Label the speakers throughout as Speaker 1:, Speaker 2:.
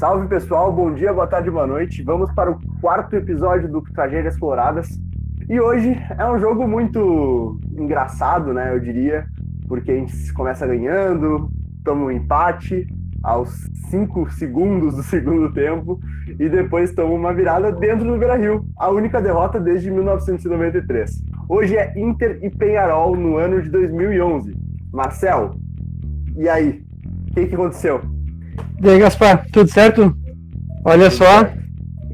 Speaker 1: Salve pessoal, bom dia, boa tarde, boa noite. Vamos para o quarto episódio do Tragédias Coloradas. E hoje é um jogo muito engraçado, né? Eu diria, porque a gente começa ganhando, toma um empate aos 5 segundos do segundo tempo e depois toma uma virada dentro do Beira Rio, a única derrota desde 1993. Hoje é Inter e Penharol no ano de 2011. Marcel, e aí? O que, que aconteceu?
Speaker 2: E aí, Gaspar, tudo certo? Olha tudo só, certo.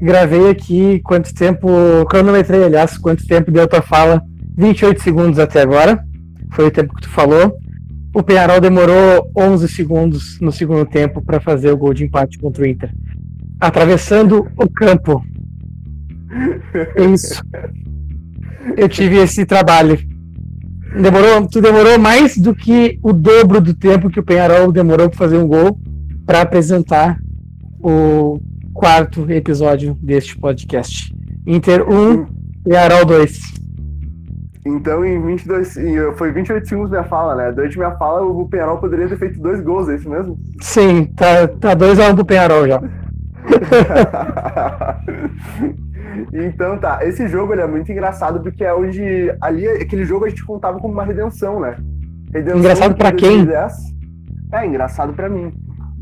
Speaker 2: gravei aqui quanto tempo, cronometrei, aliás, quanto tempo deu tua fala, 28 segundos até agora, foi o tempo que tu falou. O Penharol demorou 11 segundos no segundo tempo para fazer o gol de empate contra o Inter. Atravessando o campo. É isso. Eu tive esse trabalho. Demorou, tu demorou mais do que o dobro do tempo que o Penharol demorou para fazer um gol para apresentar o quarto episódio deste podcast. Inter 1 e Arol 2.
Speaker 1: Então, em 22, foi 28 segundos minha fala, né? Durante minha fala, o Penharol poderia ter feito dois gols, é isso mesmo?
Speaker 2: Sim, tá 2 tá dois a 1 um pro Penharol já.
Speaker 1: então tá, esse jogo ele é muito engraçado porque é onde ali aquele jogo a gente contava como uma redenção, né?
Speaker 2: Redenção engraçado para quem?
Speaker 1: É engraçado para mim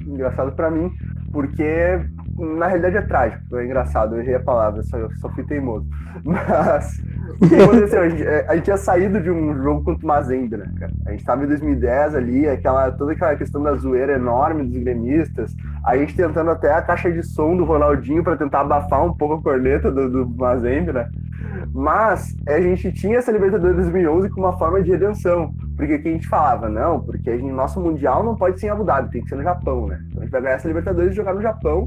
Speaker 1: engraçado para mim, porque na realidade é trágico, é engraçado, eu errei a palavra, só, só fui teimoso. Mas o que aconteceu? A gente, é, a gente tinha saído de um jogo contra o Mazembe, né, cara? A gente estava em 2010 ali, aquela, toda aquela questão da zoeira enorme dos gremistas, a gente tentando até a caixa de som do Ronaldinho para tentar abafar um pouco a corneta do, do Mazembe, né? Mas a gente tinha essa Libertadores 2011 com uma forma de redenção. Porque que a gente falava, não, porque gente, nosso Mundial não pode ser em Abu Dhabi, tem que ser no Japão, né? Então a gente vai ganhar essa Libertadores e jogar no Japão,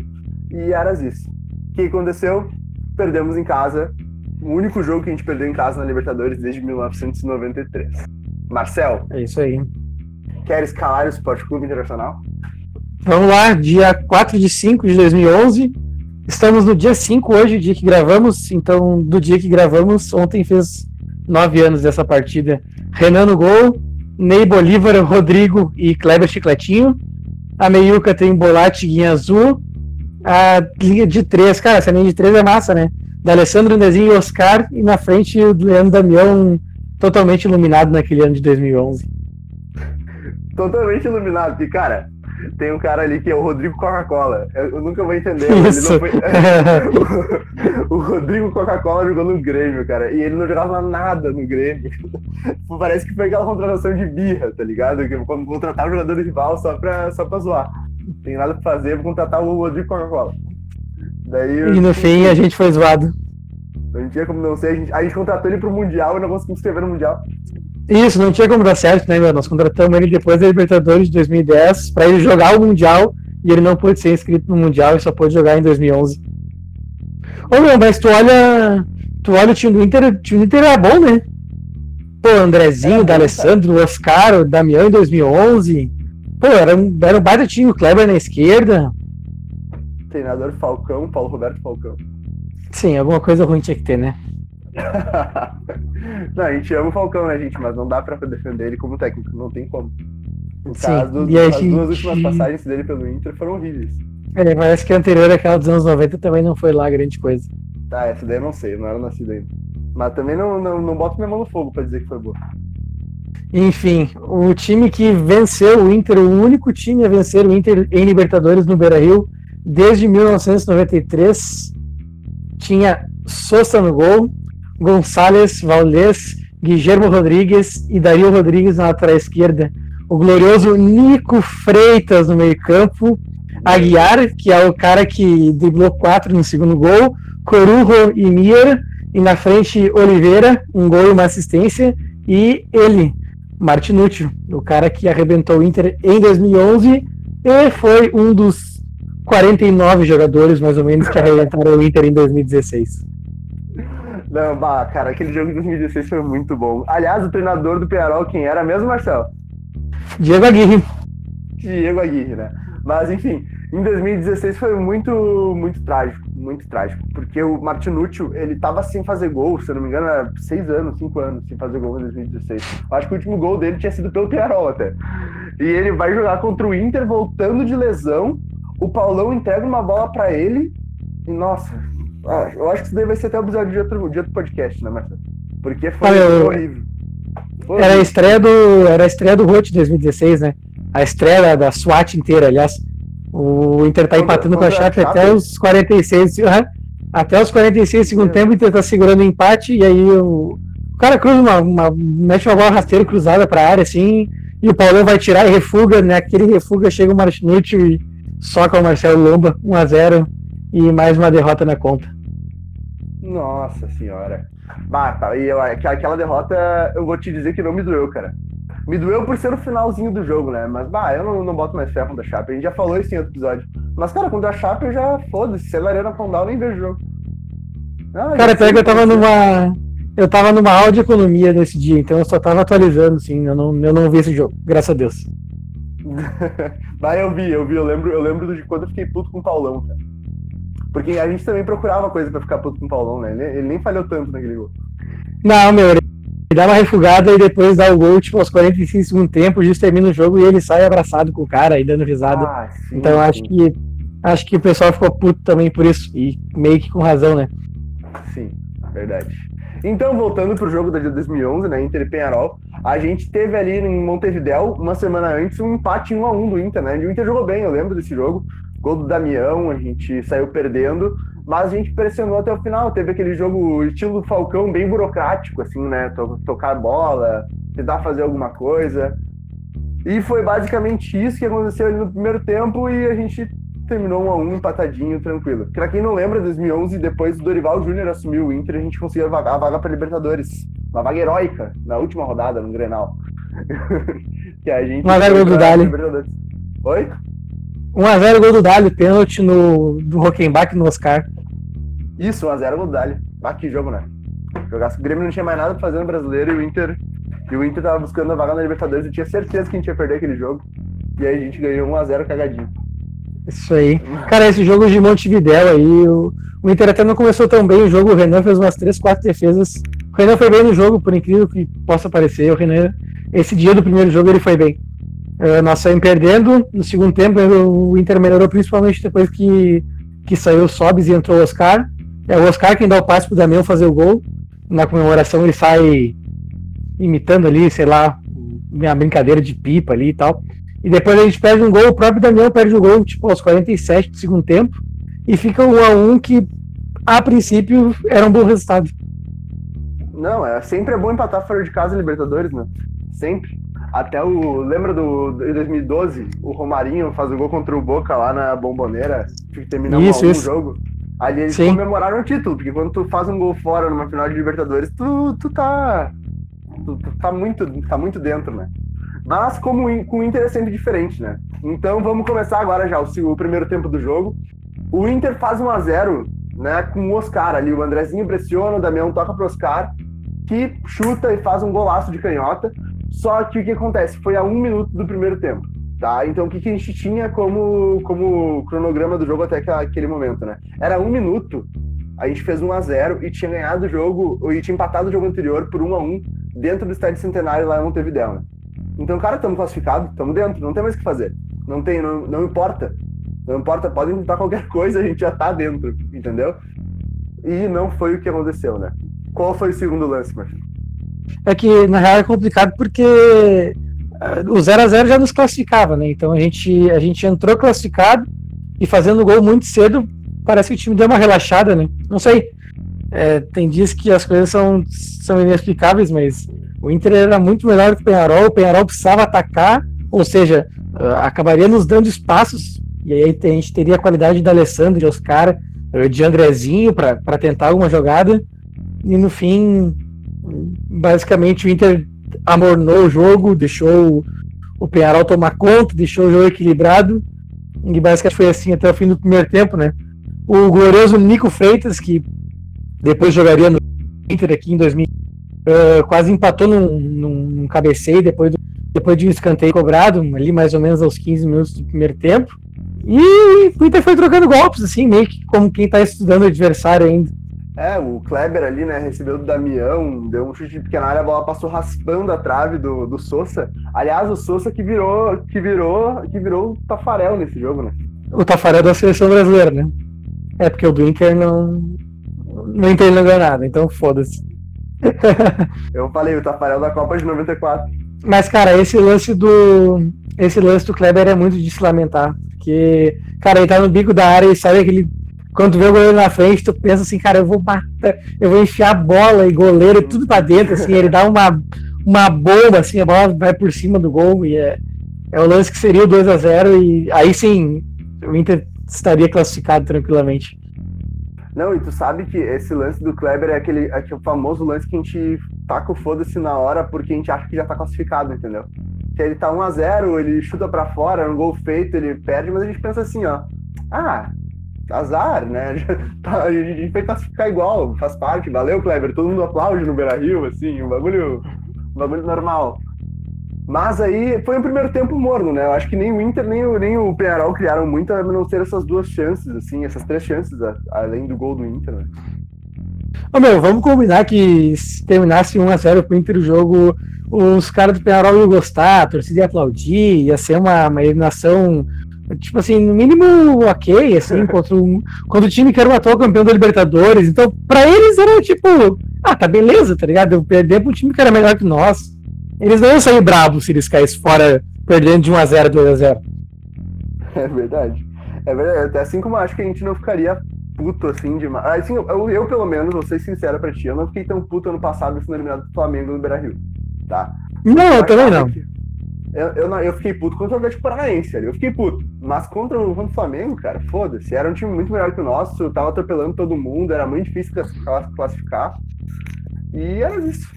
Speaker 1: e era isso. O que aconteceu? Perdemos em casa, o único jogo que a gente perdeu em casa na Libertadores desde 1993. Marcel.
Speaker 2: É isso aí.
Speaker 1: Quer escalar o Esporte Clube Internacional?
Speaker 2: Vamos lá, dia 4 de 5 de 2011. Estamos no dia 5 hoje, o dia que gravamos. Então, do dia que gravamos, ontem fez nove anos dessa partida. Renan no gol, Ney Bolívar, Rodrigo e Kleber Chicletinho. A meiuca tem Bolate Guinha Azul. A linha de três, cara, essa linha de três é massa, né? Da Alessandro Nezinho e Oscar. E na frente o Leandro Damião, totalmente iluminado naquele ano de 2011.
Speaker 1: Totalmente iluminado, porque, cara, tem um cara ali que é o Rodrigo Coca-Cola. Eu, nunca vou entender. Foi... o Rodrigo Coca-Cola jogou no Grêmio, cara. E ele não jogava nada no Grêmio. Parece que foi aquela contratação de birra, tá ligado? Que quando contratar o jogador rival só pra, só pra zoar. Não tem nada pra fazer, vou contratar o Rodrigo Coca-Cola.
Speaker 2: Daí, e no fim a gente foi zoado.
Speaker 1: Não tinha como não ser. A gente, a gente contratou ele pro Mundial e não conseguimos escrever no Mundial.
Speaker 2: Isso, não tinha como dar certo, né, meu? Nós contratamos ele depois da Libertadores de 2010 para ele jogar o Mundial e ele não pôde ser inscrito no Mundial e só pôde jogar em 2011. Ô, meu, mas tu olha, tu olha o time do Inter, o time do Inter era bom, né? Pô, Andrezinho, é, D'Alessandro, o Oscar, o Damião em 2011. Pô, era um, era um baita time, o Kleber na esquerda.
Speaker 1: Treinador Falcão, Paulo Roberto Falcão.
Speaker 2: Sim, alguma coisa ruim tinha que ter, né?
Speaker 1: não, a gente ama o Falcão, né, gente? Mas não dá pra defender ele como técnico, não tem como.
Speaker 2: Sim,
Speaker 1: as, gente... duas últimas passagens dele pelo Inter foram horríveis.
Speaker 2: É, parece que a anterior, aquela dos anos 90, também não foi lá grande coisa.
Speaker 1: Tá, essa daí eu não sei, não era nascido ainda. Mas também não, não, não boto minha mão no fogo pra dizer que foi boa.
Speaker 2: Enfim, o time que venceu o Inter, o único time a vencer o Inter em Libertadores no Beira Rio desde 1993, tinha Sousa no gol, Gonçalves, Valdez, Guilherme Rodrigues e Dario Rodrigues na lateral esquerda. O glorioso Nico Freitas no meio-campo. Aguiar, que é o cara que driblou quatro no segundo gol. Corujo e Mier. E na frente, Oliveira, um gol e uma assistência. E ele, Martinucci, o cara que arrebentou o Inter em 2011 e foi um dos 49 jogadores, mais ou menos, que arrebentaram o Inter em 2016.
Speaker 1: Não, bah, cara, aquele jogo de 2016 foi muito bom. Aliás, o treinador do Penarol, quem era mesmo, Marcelo?
Speaker 2: Diego Aguirre.
Speaker 1: Diego Aguirre, né? Mas, enfim, em 2016 foi muito, muito trágico, muito trágico. Porque o Martinucci, ele tava sem fazer gol, se eu não me engano, há seis anos, cinco anos sem fazer gol em 2016. Eu acho que o último gol dele tinha sido pelo Penarol até. E ele vai jogar contra o Inter voltando de lesão o Paulão entrega uma bola para ele e, nossa, ah, eu acho que isso daí vai ser até o episódio de outro, de outro podcast, né, Marcelo? Porque foi,
Speaker 2: eu...
Speaker 1: horrível.
Speaker 2: Foi era a estreia do, era a estreia do Rote 2016, né? A estreia da SWAT inteira, aliás. O Inter tá empatando com a Chape até os 46, uhum, até os 46 segundo é. tempo, o Inter tá segurando o empate e aí o, o cara cruza uma, uma, mete uma bola rasteira cruzada pra área assim, e o Paulão vai tirar e refuga, né? Aquele refuga chega o Martinucci e soca o Marcelo Lomba 1 a 0 e mais uma derrota na conta.
Speaker 1: Nossa senhora. Bah, tá, e eu, aquela derrota, eu vou te dizer que não me doeu, cara. Me doeu por ser o finalzinho do jogo, né? Mas, bah, eu não, não boto mais ferro da Chape. A gente já falou isso em outro episódio. Mas, cara, contra a Chape eu já, foda-se, se ela Arena Condal, nem vejo o jogo.
Speaker 2: Ah, cara, pega que eu tava numa... Eu tava numa aula de economia nesse dia, então eu só tava atualizando, assim, eu não, eu não vi esse jogo, graças a Deus.
Speaker 1: bah, eu vi, eu vi, eu lembro, eu lembro de quando eu fiquei puto com o Paulão, cara. Porque a gente também procurava coisa pra ficar puto com o Paulão, né? Ele, ele nem falhou tanto naquele gol.
Speaker 2: Não, meu, ele dá uma refugada e depois dá o gol, tipo, aos 45 segundos tempo, justo termina o jogo e ele sai abraçado com o cara e dando risada. Ah, sim, então sim. acho que acho que o pessoal ficou puto também por isso. E meio que com razão, né?
Speaker 1: Sim, verdade. Então, voltando pro jogo da de 2011, né, Inter e Penharol, a gente teve ali em Montevidéu, uma semana antes, um empate 1 a 1 do Inter, né? E o Inter jogou bem, eu lembro desse jogo. Gol do Damião, a gente saiu perdendo, mas a gente pressionou até o final. Teve aquele jogo estilo Falcão, bem burocrático, assim, né? Tocar bola, tentar fazer alguma coisa. E foi basicamente isso que aconteceu ali no primeiro tempo e a gente terminou um a um empatadinho, tranquilo. Pra quem não lembra, 2011, depois do Dorival Júnior assumiu o Inter, a gente conseguiu a vaga, a vaga pra Libertadores. Uma vaga heróica, na última rodada, no Grenal.
Speaker 2: que a gente... Uma vaga do Dali.
Speaker 1: Oi?
Speaker 2: 1x0 gol do Dali, pênalti no, do Rockenbach no Oscar.
Speaker 1: Isso, 1x0 gol do Dali. Ah, que jogo, né? Jogasse o Grêmio não tinha mais nada pra fazer no brasileiro e o Inter. E o Inter tava buscando a vaga na Libertadores. Eu tinha certeza que a gente ia perder aquele jogo. E aí a gente ganhou 1x0 cagadinho.
Speaker 2: Isso aí. Cara, esse jogo de Montevidéu aí, o, o Inter até não começou tão bem o jogo. O Renan fez umas 3, 4 defesas. O Renan foi bem no jogo, por incrível que possa parecer. O Renan, esse dia do primeiro jogo, ele foi bem. Uh, nós saímos perdendo. No segundo tempo, o Inter melhorou principalmente depois que, que saiu o Sobis e entrou o Oscar. É o Oscar quem dá o passe pro Damião fazer o gol. Na comemoração ele sai imitando ali, sei lá, uma brincadeira de pipa ali e tal. E depois a gente perde um gol, o próprio Damião perde o gol, tipo, aos 47 do segundo tempo. E fica um a um que, a princípio, era um bom resultado.
Speaker 1: Não, é sempre é bom empatar fora de casa Libertadores, né? Sempre. Até o. Lembra do, de 2012? O Romarinho faz o gol contra o Boca lá na Bomboneira, que termina isso, um, jogo. Ali eles Sim. comemoraram o título, porque quando tu faz um gol fora numa final de Libertadores, tu, tu tá. Tu, tu tá, muito, tá muito dentro, né? Mas como com o Inter é sempre diferente, né? Então vamos começar agora já o, o primeiro tempo do jogo. O Inter faz 1 a 0 né, com o Oscar ali. O Andrezinho pressiona, o Damião toca pro Oscar, que chuta e faz um golaço de canhota. Só que o que acontece? Foi a um minuto do primeiro tempo. Tá? Então o que, que a gente tinha como, como cronograma do jogo até aquele momento, né? Era um minuto, a gente fez 1 a 0 e tinha ganhado o jogo, e tinha empatado o jogo anterior por 1 a 1 dentro do estádio centenário lá em Montevideo, né? Então, cara, estamos classificados, estamos dentro, não tem mais o que fazer. Não tem, não, não importa. Não importa, podem tentar qualquer coisa, a gente já tá dentro, entendeu? E não foi o que aconteceu, né? Qual foi o segundo lance, Marcelo?
Speaker 2: É que na real é complicado porque eh, o 0 a 0 já nos classificava, né? Então a gente, a gente entrou classificado e fazendo gol muito cedo, parece que o time deu uma relaxada, né? Não sei. É, tem dias que as coisas são, são inexplicáveis, mas o Inter era muito melhor que o Penharol, o Penharol precisava atacar, ou seja, uh, acabaria nos dando espaços, e aí a gente teria a qualidade de Alessandro, de Oscar, de Andrezinho para tentar alguma jogada, e no fim basicamente o Inter amornou o jogo, deixou o Penharol tomar conta, deixou o jogo equilibrado. E basicamente foi assim até o fim do primeiro tempo, né? O glorioso Nico Freitas, que depois jogaria no Inter aqui em 2000, uh, quase empatou num, num cabeceio depois, do, depois de um escanteio cobrado, ali mais ou menos aos 15 minutos do primeiro tempo. E o Inter foi trocando golpes, assim, meio que como quem está estudando o adversário ainda.
Speaker 1: É, o Kleber ali, né, recebeu do Damião, deu um chute de pequena área, a bola passou raspando a trave do, do Sousa. Aliás, o Sousa que virou, que virou, que virou o Tafarel nesse jogo, né?
Speaker 2: O Tafarel da seleção brasileira, né? É, porque o do Inter não. Não ganhou nada, então foda-se.
Speaker 1: Eu falei, o Tafarel da Copa de 94.
Speaker 2: Mas, cara, esse lance do. Esse lance do Kleber é muito de se lamentar. Porque, cara, ele tá no bico da área e sabe aquele. Quando vê o goleiro na frente, tu pensa assim, cara, eu vou matar, eu vou enfiar a bola e goleiro tudo pra dentro, assim, ele dá uma, uma bomba, assim, a bola vai por cima do gol e é, é o lance que seria o 2 a 0 e aí sim o Inter estaria classificado tranquilamente.
Speaker 1: Não, e tu sabe que esse lance do Kleber é aquele, é aquele famoso lance que a gente taca o foda-se na hora porque a gente acha que já tá classificado, entendeu? Que ele tá 1x0, ele chuta para fora, é um gol feito, ele perde, mas a gente pensa assim, ó. Ah, azar, né? Tá, a gente vai classificar igual, faz parte, valeu, Kleber. Todo mundo aplaude no Beira Rio, assim, um bagulho, um bagulho normal. Mas aí foi um primeiro tempo morno, né? Eu acho que nem o Inter nem o, nem o Penharol criaram muito, a não ser essas duas chances, assim, essas três chances, além do gol do Inter, né?
Speaker 2: Ô, meu, vamos combinar que se terminasse 1x0 pro Inter o jogo, os caras do Penharol iam gostar, a torcida ia aplaudir, ia ser uma, uma eliminação, tipo assim, no mínimo ok, assim, contra, um, contra o time que era o atual campeão da Libertadores. Então, pra eles era tipo, ah, tá beleza, tá ligado? Eu perder pro time que era melhor que nós. Eles não iam sair bravos se eles caíssem fora perdendo de 1x0, 2x0.
Speaker 1: É verdade. É verdade. Até assim como acho que a gente não ficaria puto assim demais. Assim, eu, eu, pelo menos, vou ser sincero pra ti, eu não fiquei tão puto ano passado sendo eliminado do Flamengo no Beira Rio. Tá?
Speaker 2: Não, eu também não.
Speaker 1: Eu, eu, eu, fiquei puto contra o Atlético Paranaense. Eu fiquei puto. Mas contra o, contra o Flamengo, cara, foda-se. Era um time muito melhor que o nosso. Tava atropelando todo mundo. Era muito difícil classificar. E era isso.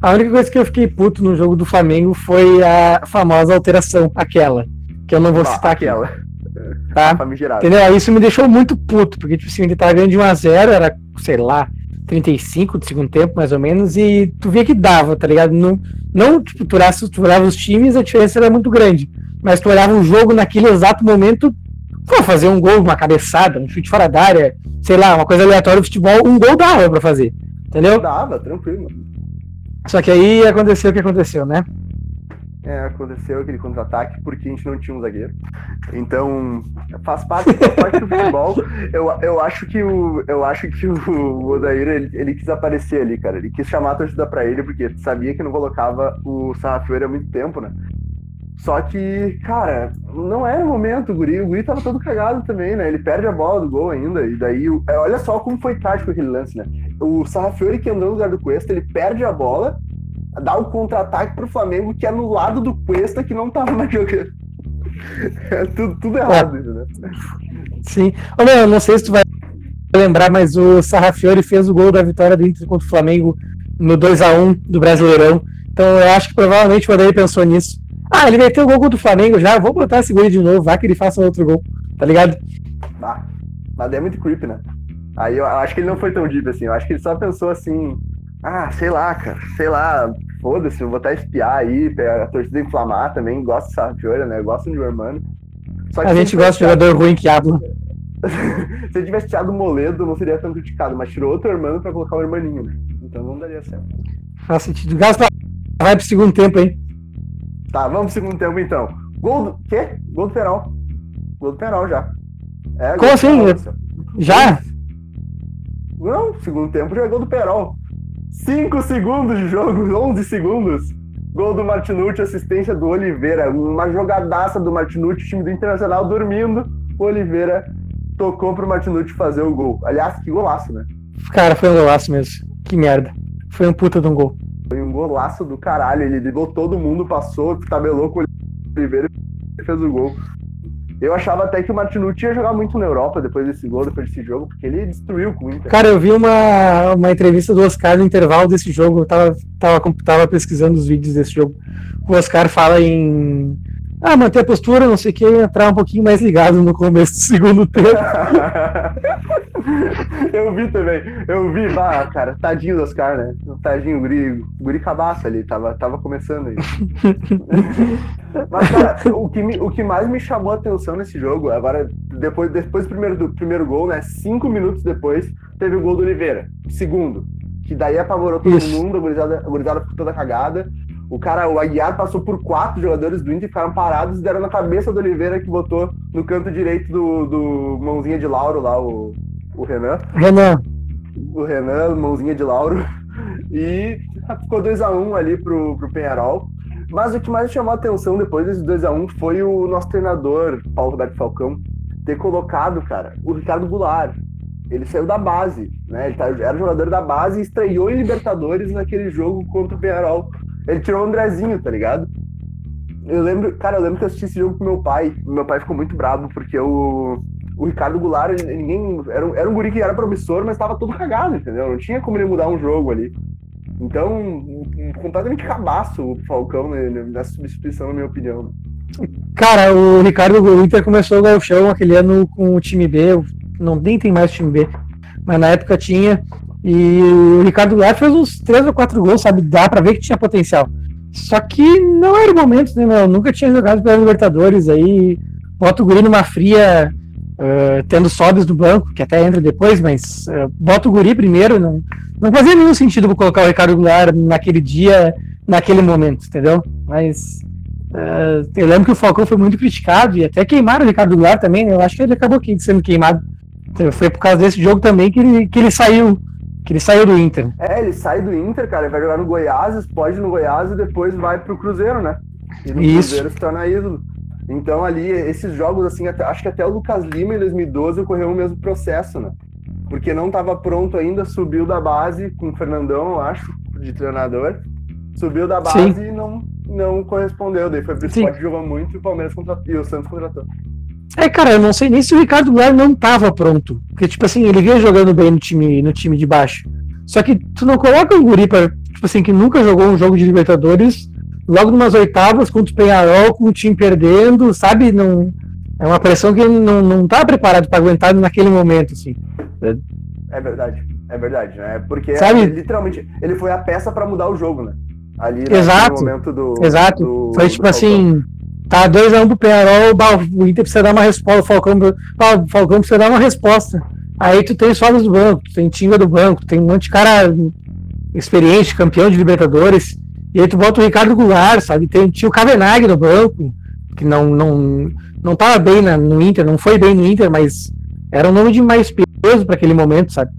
Speaker 2: A única coisa que eu fiquei puto no jogo do Flamengo foi a famosa alteração, aquela. Que eu não vou ah, citar
Speaker 1: aquela.
Speaker 2: aqui. Tá? Entendeu? Isso me deixou muito puto, porque tipo assim, ele tava ganhando de 1x0, era, sei lá, 35 do segundo tempo, mais ou menos, e tu via que dava, tá ligado? Não, não tipo, tu olhava, tu olhava os times, a diferença era muito grande. Mas tu olhava o jogo naquele exato momento, pô, fazer um gol, uma cabeçada, um chute fora da área, sei lá, uma coisa aleatória do futebol, um gol dava pra fazer. Entendeu?
Speaker 1: Dava, tranquilo.
Speaker 2: Só que aí aconteceu o que aconteceu, né?
Speaker 1: É, aconteceu aquele contra-ataque porque a gente não tinha um zagueiro. Então, faz parte, faz parte do futebol. Eu, eu acho que o eu acho que o Odair ele, ele quis aparecer ali, cara. Ele quis chamar a torcida para ele porque sabia que não colocava o Sarrafeira há muito tempo, né? Só que, cara, não era o momento, o Guri. O Guri tava todo cagado também, né? Ele perde a bola do gol ainda. E daí, é, olha só como foi tático aquele lance, né? O Sarrafiori que andou no lugar do Cuesta, ele perde a bola, dá o um contra-ataque pro Flamengo, que é no lado do Cuesta, que não tava mais jogando. É tudo, tudo errado, é. né?
Speaker 2: Sim. Ô, meu, não sei se tu vai lembrar, mas o Sarrafiori fez o gol da vitória do Inter contra o Flamengo no 2 a 1 do Brasileirão. Então eu acho que provavelmente o Odair pensou nisso. Ah, ele meteu o gol contra o Flamengo já, vou botar esse gol de novo, vai que ele faça outro gol, tá ligado?
Speaker 1: Ah, mas é muito creepy, né? Aí eu acho que ele não foi tão deep assim, eu acho que ele só pensou assim, ah, sei lá, cara, sei lá, foda-se, eu vou até espiar aí, a torcida inflamar também, gosta de Sarfiora, né? Gosta de Hermano.
Speaker 2: Só que a gente gosta de jogador ruim que habla.
Speaker 1: se ele tivesse tirado o Moledo, não seria tão criticado, mas tirou outro Hermano pra colocar o Hermaninho, né? Então não daria certo.
Speaker 2: Faz sentido. Gasta vai pro segundo tempo, hein?
Speaker 1: Tá, vamos pro segundo tempo então. Gol do. Quê? Gol do Perol. Gol do Perol já.
Speaker 2: É, Como assim? já?
Speaker 1: Não, segundo tempo já é gol do Perol. 5 segundos de jogo, 11 segundos. Gol do Martinucci, assistência do Oliveira. Uma jogadaça do Martinucci, time do Internacional dormindo. O Oliveira tocou pro Martinucci fazer o gol. Aliás, que golaço, né?
Speaker 2: Cara, foi um golaço mesmo. Que merda. Foi um puta de um gol.
Speaker 1: Foi um golaço do caralho. Ele driblou todo mundo, passou, tabelou com o Oliveira e fez o gol. Eu achava até que o Martinucci ia jogar muito na Europa depois desse gol, depois desse jogo, porque ele destruiu com o Inter.
Speaker 2: Cara, eu vi uma, uma entrevista do Oscar no intervalo desse jogo, eu tava, tava, tava pesquisando os vídeos desse jogo. O Oscar fala em ah, manter a postura, não sei o que, entrar um pouquinho mais ligado no começo do segundo tempo.
Speaker 1: eu vi também, eu vi, vá, cara, tadinho do Oscar, né? Tadinho, guri, guri cabaço ali, tava, tava começando aí. Mas, cara, o que, me, o que mais me chamou a atenção nesse jogo, agora, depois, depois do, primeiro, do primeiro gol, né? Cinco minutos depois, teve o gol do Oliveira, segundo. Que daí apavorou todo Isso. mundo, a gurizada, a gurizada ficou toda cagada O cara, o Aguiar passou por quatro jogadores do Inter, ficaram parados e deram na cabeça do Oliveira que botou no canto direito do, do mãozinha de Lauro lá, o, o Renan.
Speaker 2: Renan.
Speaker 1: O Renan, mãozinha de Lauro. E ficou 2x1 um ali pro, pro Penharol. Mas o que mais chamou a atenção depois desse 2x1 um foi o nosso treinador, Paulo Roberto Falcão, ter colocado, cara, o Ricardo Goulart. Ele saiu da base, né? Ele tá, era jogador da base e estreou em Libertadores naquele jogo contra o Penharol. Ele tirou o Andrezinho, tá ligado? Eu lembro, cara, eu lembro que eu assisti esse jogo com meu pai. Meu pai ficou muito bravo porque o, o Ricardo Goulart, ninguém. Era, era um guri que era promissor, mas estava todo cagado, entendeu? Não tinha como ele mudar um jogo ali. Então, completamente cabaço o Falcão nessa substituição, na minha opinião.
Speaker 2: Cara, o Ricardo o começou o Gauchão aquele ano com o time B, não nem tem mais time B, mas na época tinha. E o Ricardo Goulart fez uns 3 ou 4 gols, sabe? Dá pra ver que tinha potencial. Só que não era o momento, né, meu? Nunca tinha jogado pela Libertadores, aí bota o guri numa fria, uh, tendo sobes do banco, que até entra depois, mas uh, bota o guri primeiro, não, não fazia nenhum sentido colocar o Ricardo Goulart naquele dia, naquele momento, entendeu? Mas uh, eu lembro que o Falcão foi muito criticado e até queimaram o Ricardo Goulart também, né? Eu acho que ele acabou sendo queimado. Então, foi por causa desse jogo também que ele, que ele saiu. Que ele saiu do Inter.
Speaker 1: É, ele sai do Inter, cara, ele vai jogar no Goiás, pode no Goiás e depois vai pro Cruzeiro, né? E no Isso. Cruzeiro se torna ídolo. Então ali, esses jogos, assim, até, acho que até o Lucas Lima em 2012 ocorreu o mesmo processo, né? Porque não estava pronto ainda, subiu da base com o Fernandão, eu acho, de treinador. Subiu da base Sim. e não, não correspondeu. Daí foi pro esporte jogou muito e o Palmeiras contratou, e o Santos contratou.
Speaker 2: É, cara, eu não sei nem se o Ricardo Goulart não tava pronto. Porque, tipo assim, ele vinha jogando bem no time, no time de baixo. Só que tu não coloca um guri pra, tipo assim, que nunca jogou um jogo de Libertadores, logo numas oitavas contra o Penharol, com o time perdendo, sabe? Não, é uma pressão que ele não, não tá preparado para aguentar naquele momento, assim.
Speaker 1: É verdade, é verdade, né? Porque sabe? Ele, literalmente ele foi a peça para mudar o jogo, né?
Speaker 2: Ali Exato. momento do. Exato. Do, foi tipo do assim. Tá 2x1 um pro Penharol, o Inter precisa dar uma resposta, o Falcão, o Falcão precisa dar uma resposta. Aí tu tem sobras do banco, tu tem Tinga do banco, tem um monte de cara experiente, campeão de Libertadores. E aí tu bota o Ricardo Goulart, sabe? Tem, tinha o Kavenag no banco, que não, não, não tava bem na, no Inter, não foi bem no Inter, mas era um nome de mais peso para aquele momento, sabe?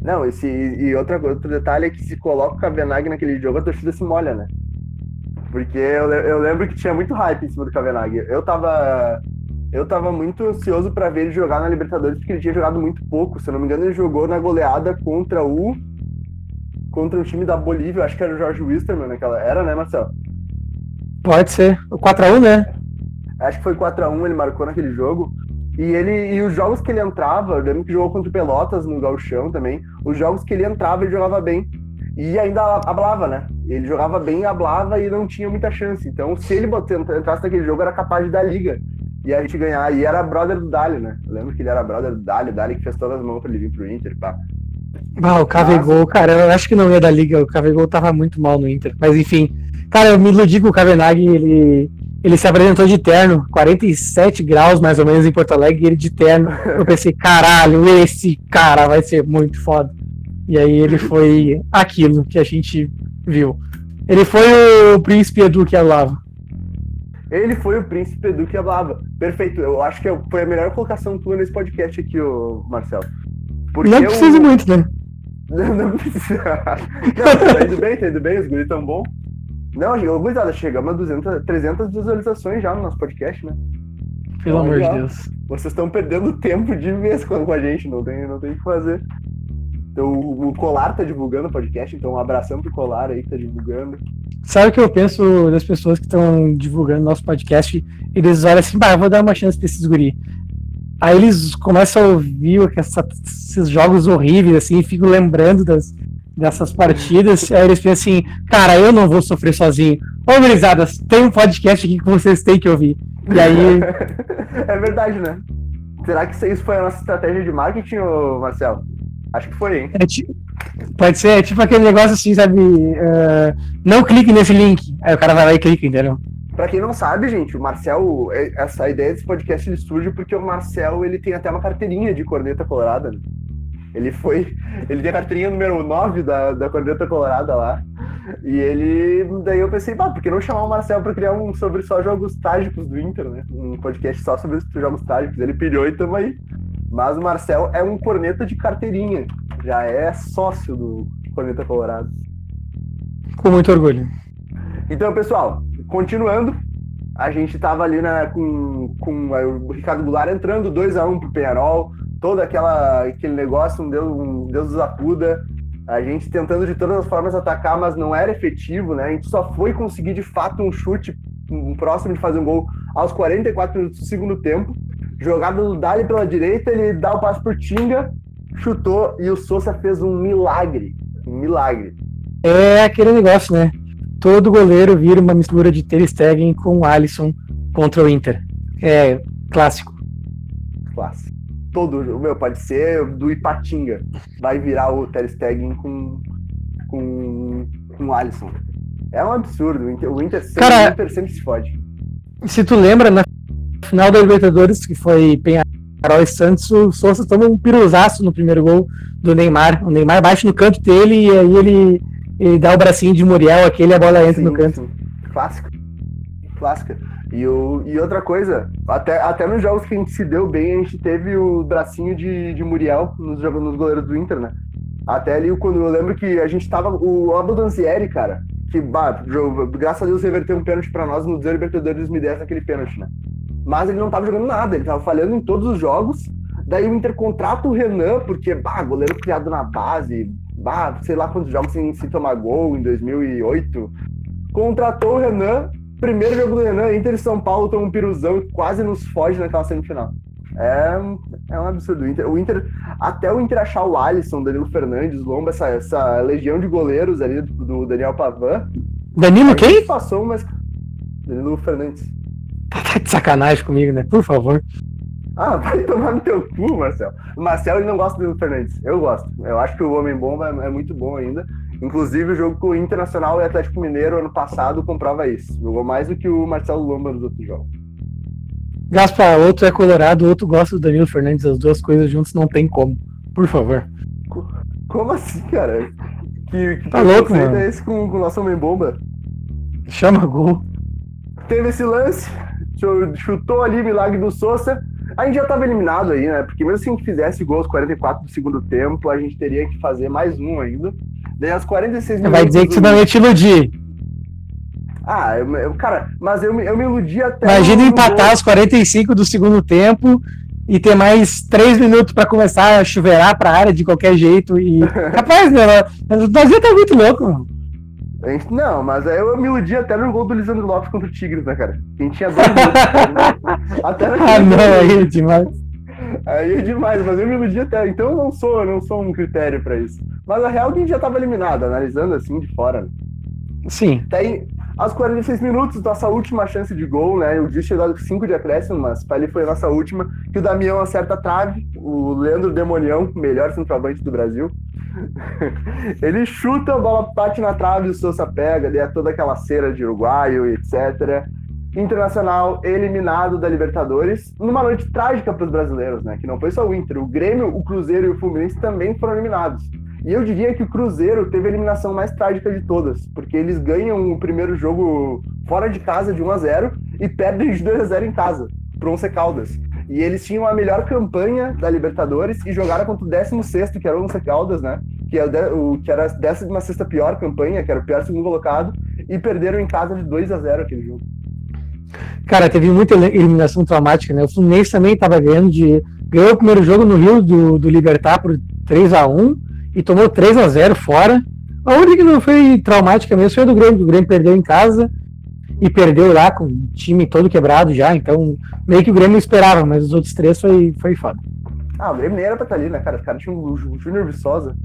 Speaker 1: Não, esse, e outra, outro detalhe é que se coloca o Kavenag naquele jogo, a torcida se molha, né? Porque eu, eu lembro que tinha muito hype em cima do Kavenag. Eu tava eu tava muito ansioso para ver ele jogar na Libertadores, porque ele tinha jogado muito pouco. Se eu não me engano, ele jogou na goleada contra o. contra o time da Bolívia, acho que era o Jorge Wisterman naquela. Era, né, Marcelo?
Speaker 2: Pode ser. O 4x1, né?
Speaker 1: Acho que foi 4x1, ele marcou naquele jogo. E ele e os jogos que ele entrava, eu lembro que jogou contra o Pelotas no Galchão também. Os jogos que ele entrava, ele jogava bem. E ainda hablava, né? Ele jogava bem, hablava e não tinha muita chance. Então, se ele entrasse naquele jogo, era capaz de dar liga e a gente ganhar. E era brother do Dali, né? Eu lembro que ele era brother do Dali, o Dali que fez todas as mãos pra ele vir pro Inter, pá.
Speaker 2: Ah, o Cavegol, cara, eu acho que não ia da liga, o Cavegol tava muito mal no Inter. Mas enfim, cara, eu me iludi com o Kavenag, ele, ele se apresentou de terno, 47 graus mais ou menos em Porto Alegre, e ele de terno. Eu pensei, caralho, esse cara vai ser muito foda. E aí ele foi aquilo que a gente viu. Ele foi o príncipe Edu que lava.
Speaker 1: Ele foi o príncipe Edu que hablava. Perfeito. Eu acho que foi a melhor colocação tua nesse podcast aqui, ô Marcelo.
Speaker 2: Porque não precisa eu... muito, né?
Speaker 1: Não, não precisa. Não, tá indo bem, tá indo bem, os guris tão bom. Não, gurizada, chegamos a 200, 300 visualizações já no nosso podcast, né?
Speaker 2: Pelo então, amor de Deus.
Speaker 1: Vocês estão perdendo tempo de vez com a gente, não tem, não tem o que fazer. Então, o Colar tá divulgando o podcast, então um abração pro Colar aí que tá divulgando.
Speaker 2: Sabe o que eu penso das pessoas que estão divulgando nosso podcast? Eles olham assim, bah, vou dar uma chance pra esses guri. Aí eles começam a ouvir essa, esses jogos horríveis, assim, e ficam lembrando das, dessas partidas. Aí eles pensam assim, cara, eu não vou sofrer sozinho. Ô, gurizadas, tem um podcast aqui que vocês têm que ouvir. E aí.
Speaker 1: é verdade, né? Será que isso foi a nossa estratégia de marketing, Marcelo? Acho que foi, hein? É,
Speaker 2: pode ser, é tipo aquele negócio assim, sabe? Uh, não clique nesse link. Aí o cara vai lá e clica, entendeu?
Speaker 1: Pra quem não sabe, gente, o Marcel, é, essa ideia desse podcast ele surge porque o Marcel ele tem até uma carteirinha de corneta colorada. Né? Ele foi. Ele tem a carteirinha número 9 da, da corneta colorada lá. E ele. Daí eu pensei, bah, por que não chamar o Marcel para criar um sobre só jogos trágicos do Inter, né? Um podcast só sobre os jogos trágicos. Ele pilhou e tamo aí. Mas o Marcel é um corneta de carteirinha. Já é sócio do Corneta Colorado.
Speaker 2: Com muito orgulho.
Speaker 1: Então, pessoal, continuando, a gente tava ali na, com, com o Ricardo Goulart entrando 2 a 1 um pro Penharol, todo aquela, aquele negócio, um Deus, um Deus dos acuda, a gente tentando de todas as formas atacar, mas não era efetivo, né? A gente só foi conseguir de fato um chute um próximo de fazer um gol aos 44 minutos do segundo tempo. Jogada do Dali pela direita, ele dá o passo por Tinga, chutou e o Souza fez um milagre. Um milagre.
Speaker 2: É aquele negócio, né? Todo goleiro vira uma mistura de Ter Stegen com o Alisson contra o Inter. É clássico.
Speaker 1: Clássico todo, meu, pode ser do Ipatinga, vai virar o Ter Stegen com, com, com o Alisson. É um absurdo, o Inter, o Inter, sempre, Cara, o Inter sempre se fode.
Speaker 2: Se tu lembra, na final da Libertadores, que foi Penharol e Santos, o Souza toma um piruzaço no primeiro gol do Neymar. O Neymar bate no canto dele e aí ele, ele dá o bracinho de Muriel, aquele a bola entra sim, no canto. Sim.
Speaker 1: Clássico. Clássica. E, o, e outra coisa, até, até nos jogos que a gente se deu bem, a gente teve o bracinho de, de Muriel nos, nos goleiros do Inter, né? Até ali, quando eu lembro que a gente tava. O Abondanzieri, cara, que, bah, graças a Deus, reverteu um pênalti pra nós nos Libertadores 2010, aquele pênalti, né? Mas ele não tava jogando nada, ele tava falhando em todos os jogos. Daí o Inter contrata o Renan, porque, bah, goleiro criado na base, bah, sei lá quantos jogos sem se tomar gol em 2008. Contratou o Renan, Primeiro jogo do Renan, Inter e São Paulo tomam um piruzão e quase nos foge naquela semifinal. É, é um absurdo. O Inter, o Inter, até o Inter achar o Alisson, Danilo Fernandes, Lomba, essa, essa legião de goleiros ali do, do Daniel Pavan.
Speaker 2: Danilo quem?
Speaker 1: Passou, mas. Danilo Fernandes.
Speaker 2: Tá de sacanagem comigo, né? Por favor.
Speaker 1: Ah, vai tomar no teu cu, Marcel. O Marcel ele não gosta do Danilo Fernandes. Eu gosto. Eu acho que o Homem Bomba é, muito bom ainda. Inclusive, o jogo com o Internacional e Atlético Mineiro ano passado comprova isso. Jogou mais do que o Marcelo Lomba nos outros jogos.
Speaker 2: Gaspar, outro é colorado, outro gosta do Danilo Fernandes. As duas coisas juntas não tem como. Por favor.
Speaker 1: Como assim, cara? Que, que
Speaker 2: tá louco, mano? é
Speaker 1: esse com, com o nosso homem-bomba?
Speaker 2: Chama gol.
Speaker 1: Teve esse lance, chutou ali, milagre do Souza. A gente já estava eliminado aí, né? Porque mesmo se a gente fizesse gols 44 do segundo tempo, a gente teria que fazer mais um ainda. Daí aos 46 minutos.
Speaker 2: Vai dizer que você não ia te iludir.
Speaker 1: Ah, eu, eu, cara, mas eu, eu me iludi até.
Speaker 2: Imagina empatar aos 45 do segundo tempo e ter mais 3 minutos para começar a chuveirar para a área de qualquer jeito. E. Rapaz, meu, o Brasil tá muito louco, mano.
Speaker 1: Não, mas aí eu me iludi até no gol do Lisandro Lopes contra o Tigres, né, cara? Quem tinha dois minutos. Né? até
Speaker 2: ah, não, aí é demais.
Speaker 1: Aí é demais, mas eu me iludi até. Então eu não sou, eu não sou um critério para isso. Mas a real a gente já tava eliminado, analisando assim de fora. Né?
Speaker 2: Sim.
Speaker 1: Daí, aos 46 minutos, nossa última chance de gol, né? O Gil chegou com 5 de acréscimo, mas ali foi a nossa última. Que o Damião acerta a trave, o Leandro Demonião, melhor centroavante do Brasil. ele chuta, a bola bate na trave, o Sousa pega, daí é toda aquela cera de uruguaio, etc. Internacional eliminado da Libertadores, numa noite trágica para os brasileiros, né? Que não foi só o Inter, o Grêmio, o Cruzeiro e o Fluminense também foram eliminados. E eu diria que o Cruzeiro teve a eliminação mais trágica de todas, porque eles ganham o primeiro jogo fora de casa de 1 a 0 e perdem de 2 a 0 em casa, pro Once Caldas. E eles tinham a melhor campanha da Libertadores e jogaram contra o 16 que era o Once Caldas, né? Que, é o, que era a 16 pior campanha, que era o pior segundo colocado, e perderam em casa de 2 a 0 aquele jogo.
Speaker 2: Cara, teve muita eliminação traumática, né? O Fluminense também estava ganhando de. Ganhou o primeiro jogo no Rio do, do Libertar por 3 a 1 e tomou 3 a 0 fora. A única que não foi traumática mesmo foi a do Grêmio. O Grêmio perdeu em casa e perdeu lá com o time todo quebrado já. Então, meio que o Grêmio esperava, mas os outros três foi, foi foda.
Speaker 1: Ah, o Grêmio nem era pra estar ali, né, cara? Os caras tinham o Júnior Viçosa.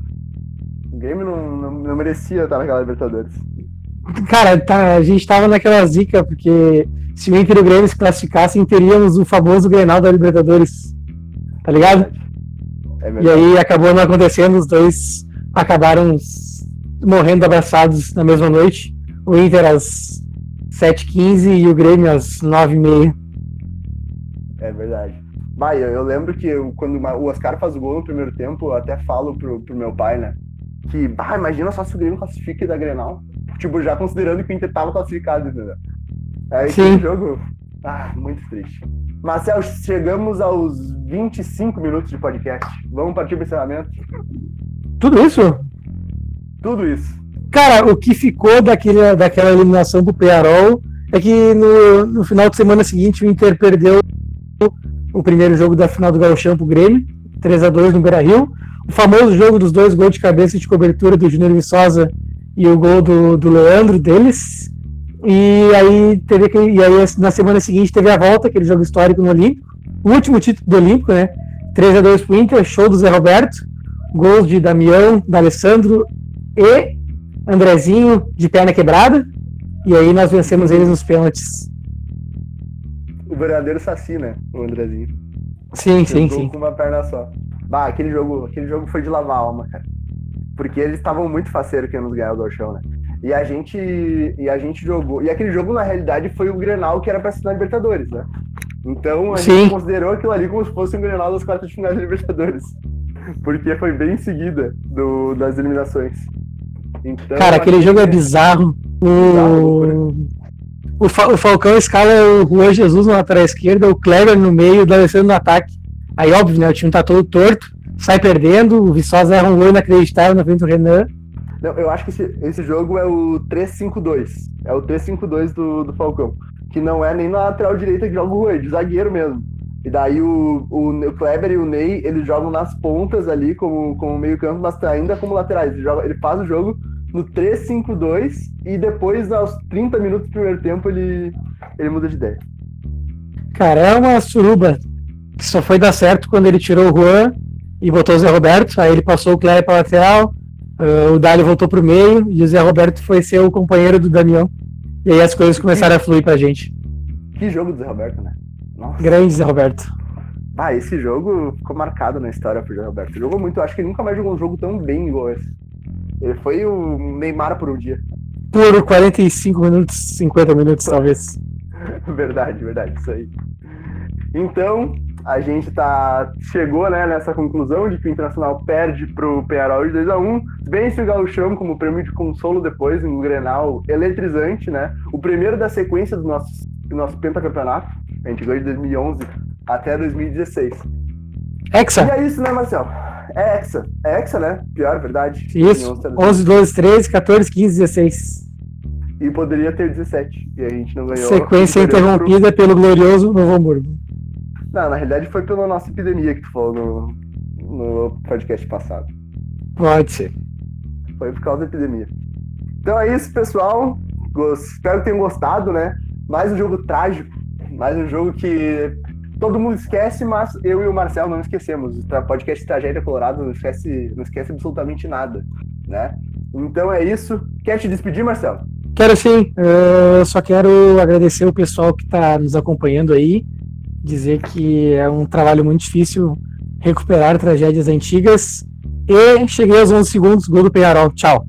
Speaker 1: O Grêmio não, não, não, merecia estar naquela Libertadores.
Speaker 2: Cara, tá, a gente tava naquela zica, porque se o Inter e o Grêmio se classificassem, teríamos o famoso Grenal da Libertadores. Tá ligado? É e aí acabou não acontecendo, os dois acabaram morrendo abraçados na mesma noite. O Inter às 7h15 e o Grêmio às 9h30.
Speaker 1: É verdade. Vai, eu, eu, lembro que eu, quando o Oscar faz o gol no primeiro tempo, eu até falo pro, pro meu pai, né? Que, bah, imagina só se o Grêmio classifica dá Grenal. Tipo, já considerando que o Inter tava classificado, entendeu? Aí Sim. jogo. Ah, muito triste. Marcel, chegamos aos 25 minutos de podcast. Vamos partir para o encerramento?
Speaker 2: Tudo isso?
Speaker 1: Tudo isso.
Speaker 2: Cara, o que ficou daquele, daquela eliminação pro Pearol é que no, no final de semana seguinte o Inter perdeu o primeiro jogo da final do Gauchão pro Grêmio, 3 a 2 no Beira-Rio. O famoso jogo dos dois gols de cabeça de cobertura do Júnior Viçosa e o gol do, do Leandro deles. E aí teve que, e aí na semana seguinte teve a volta, aquele jogo histórico no Olímpico. O último título do Olímpico, né? 3 a 2 pro Inter, show do Zé Roberto. Gols de Damião, D'Alessandro e Andrezinho de perna quebrada. E aí nós vencemos eles nos pênaltis.
Speaker 1: O verdadeiro saci, né? O Andrezinho.
Speaker 2: Sim, sim, sim.
Speaker 1: Com uma perna só. Bah, aquele jogo, aquele jogo foi de lavar a alma, cara. Porque eles estavam muito faceiros que nos ganhar o Golchão, né? E a gente e a gente jogou. E aquele jogo, na realidade, foi o Grenal que era pra ser na Libertadores, né? Então a Sim. gente considerou aquilo ali como se fosse um Grenal das quartas de finais da Libertadores. Porque foi bem em seguida do, das eliminações.
Speaker 2: Então, Cara, aquele jogo é bizarro. O... o, Fa o Falcão escala o Juan Jesus na lateral esquerda, o Kleber no meio, o D'Alessandro no ataque. Aí, óbvio, né? O time tá todo torto, sai perdendo, o Viçosa erra um gol inacreditável na frente do Renan.
Speaker 1: Não, eu acho que esse, esse jogo é o 3-5-2. É o 3-5-2 do, do Falcão. Que não é nem na lateral direita que joga o Rui, de zagueiro mesmo. E daí o, o, o, Kleber e o Ney, eles jogam nas pontas ali como, como meio campo, mas ainda como laterais. Ele, joga, ele faz o jogo no 3-5-2 e depois, aos 30 minutos do primeiro tempo, ele, ele muda de ideia.
Speaker 2: Cara, é uma suruba que só foi dar certo quando ele tirou o Juan e botou o Zé Roberto. Aí ele passou o Kleber para lateral, Uh, o Dali voltou pro meio e o Zé Roberto foi ser o companheiro do Damião. E aí as coisas começaram a fluir pra gente.
Speaker 1: Que jogo do Zé Roberto, né?
Speaker 2: Nossa. Grande Zé Roberto.
Speaker 1: Ah, esse jogo ficou marcado na história pro Zé Roberto. Jogou muito, acho que ele nunca mais jogou um jogo tão bem igual esse. Ele foi o Neymar por um dia.
Speaker 2: Por 45 minutos, 50 minutos, talvez.
Speaker 1: verdade, verdade, isso aí. Então, a gente tá, chegou né, nessa conclusão de que o Internacional perde pro Penharol de 2x1, vence o Gauchão como prêmio de consolo depois, um Grenal eletrizante, né? O primeiro da sequência do nosso, do nosso pentacampeonato, a gente ganhou de 2011 até 2016.
Speaker 2: Hexa!
Speaker 1: E é isso, né, Marcel? É Hexa. É Hexa, né? Pior, verdade.
Speaker 2: Isso. 11, 12, 13, 14, 15, 16.
Speaker 1: E poderia ter 17. E a gente não ganhou.
Speaker 2: Sequência interrompida pro... pelo glorioso Novo Hamburgo.
Speaker 1: Não, na realidade foi pela nossa epidemia que tu falou no, no podcast passado.
Speaker 2: Pode ser.
Speaker 1: Foi por causa da epidemia. Então é isso, pessoal. Espero que tenham gostado, né? Mais um jogo trágico. Mais um jogo que todo mundo esquece, mas eu e o Marcel não esquecemos. O podcast Tragédia Colorado não esquece, não esquece absolutamente nada, né? Então é isso. Quer te despedir, Marcel?
Speaker 2: Quero sim. Eu só quero agradecer o pessoal que está nos acompanhando aí dizer que é um trabalho muito difícil recuperar tragédias antigas. E cheguei aos 11 segundos, gol do Penharol. Tchau.